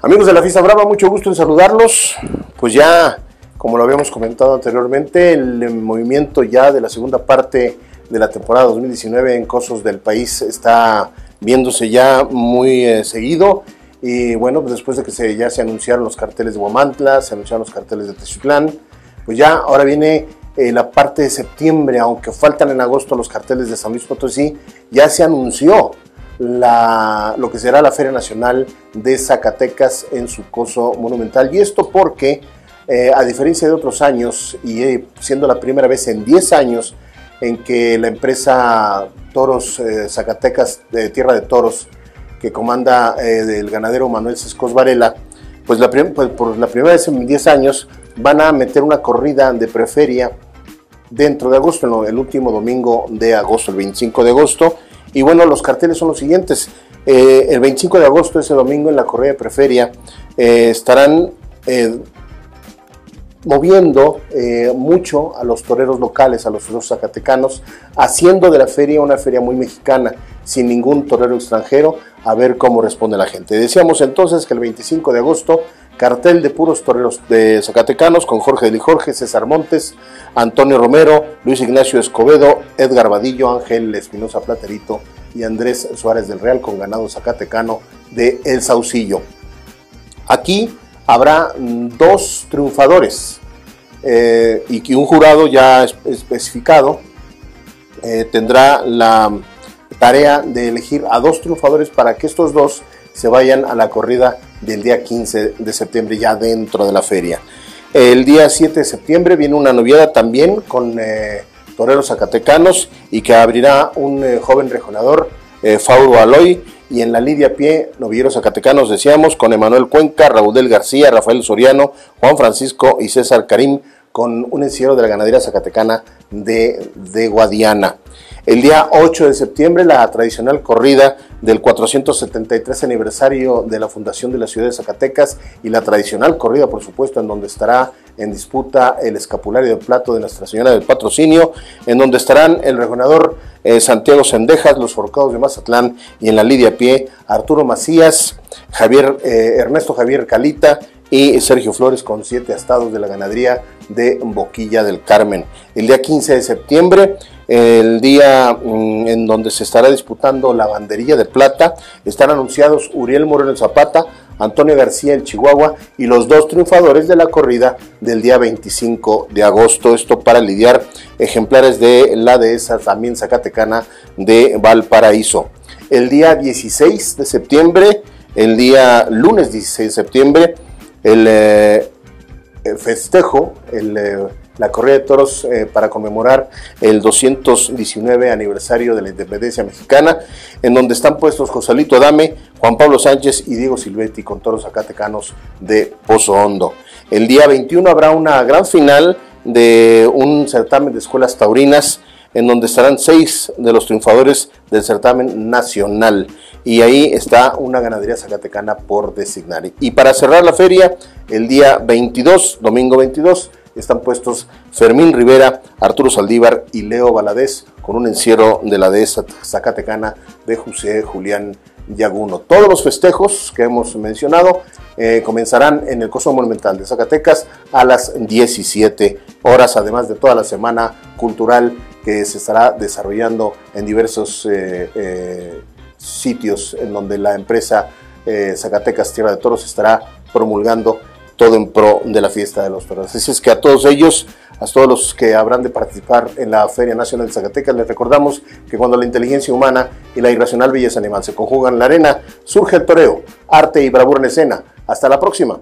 Amigos de la Fiesta Brava, mucho gusto en saludarlos. Pues ya, como lo habíamos comentado anteriormente, el movimiento ya de la segunda parte de la temporada 2019 en Cosos del país está viéndose ya muy eh, seguido. Y bueno, pues después de que ya se anunciaron los carteles de Huamantla, se anunciaron los carteles de Techitlán, pues ya ahora viene eh, la parte de septiembre, aunque faltan en agosto los carteles de San Luis Potosí, ya se anunció la, lo que será la Feria Nacional de Zacatecas en su coso monumental. Y esto porque, eh, a diferencia de otros años, y eh, siendo la primera vez en 10 años en que la empresa Toros eh, Zacatecas de Tierra de Toros, que comanda del ganadero Manuel Sescos Varela, pues, la pues por la primera vez en 10 años van a meter una corrida de preferia dentro de agosto, el último domingo de agosto, el 25 de agosto, y bueno, los carteles son los siguientes. Eh, el 25 de agosto, ese domingo, en la Correa de Preferia, eh, estarán eh, moviendo mucho a los toreros locales, a los toreros zacatecanos, haciendo de la feria una feria muy mexicana, sin ningún torero extranjero, a ver cómo responde la gente. Decíamos entonces que el 25 de agosto cartel de puros toreros de Zacatecanos con Jorge de Jorge, César Montes, Antonio Romero, Luis Ignacio Escobedo, Edgar Vadillo, Ángel Espinosa Platerito y Andrés Suárez del Real con ganado Zacatecano de El Saucillo. Aquí habrá dos triunfadores eh, y que un jurado ya especificado eh, tendrá la tarea de elegir a dos triunfadores para que estos dos se vayan a la corrida del día 15 de septiembre ya dentro de la feria. El día 7 de septiembre viene una noviada también con eh, toreros zacatecanos y que abrirá un eh, joven rejonador, eh, Fauro Aloy, y en la lidia pie, novilleros zacatecanos, decíamos, con Emanuel Cuenca, Raúl García, Rafael Soriano, Juan Francisco y César Karim, con un encierro de la ganadería zacatecana de Guadiana. El día 8 de septiembre, la tradicional corrida del 473 aniversario de la fundación de la ciudad de Zacatecas y la tradicional corrida, por supuesto, en donde estará en disputa el escapulario de plato de Nuestra Señora del Patrocinio, en donde estarán el rejonador eh, Santiago Sendejas, los forcados de Mazatlán y en la lidia pie Arturo Macías, Javier, eh, Ernesto Javier Calita y Sergio Flores con siete estados de la ganadería de Boquilla del Carmen. El día 15 de septiembre el día mm, en donde se estará disputando la banderilla de plata. Están anunciados Uriel Moreno Zapata, Antonio García el Chihuahua y los dos triunfadores de la corrida del día 25 de agosto. Esto para lidiar ejemplares de la dehesa también zacatecana de Valparaíso. El día 16 de septiembre, el día lunes 16 de septiembre, el, eh, festejo, el eh, la corrida de toros eh, para conmemorar el 219 aniversario de la independencia mexicana, en donde están puestos Josalito Adame, Juan Pablo Sánchez y Diego Silvetti con toros zacatecanos de Pozo Hondo. El día 21 habrá una gran final de un certamen de escuelas taurinas en donde estarán seis de los triunfadores del certamen nacional. Y ahí está una ganadería zacatecana por designar. Y para cerrar la feria, el día 22, domingo 22, están puestos Fermín Rivera, Arturo Saldívar y Leo Valadez con un encierro de la dehesa Zacatecana de José Julián Yaguno. Todos los festejos que hemos mencionado eh, comenzarán en el Coso Monumental de Zacatecas a las 17 horas, además de toda la semana cultural que se estará desarrollando en diversos eh, eh, sitios en donde la empresa Zacatecas Tierra de Toros estará promulgando todo en pro de la fiesta de los toros. Así es que a todos ellos, a todos los que habrán de participar en la Feria Nacional de Zacatecas, les recordamos que cuando la inteligencia humana y la irracional belleza animal se conjugan en la arena, surge el toreo, arte y bravura en escena. Hasta la próxima.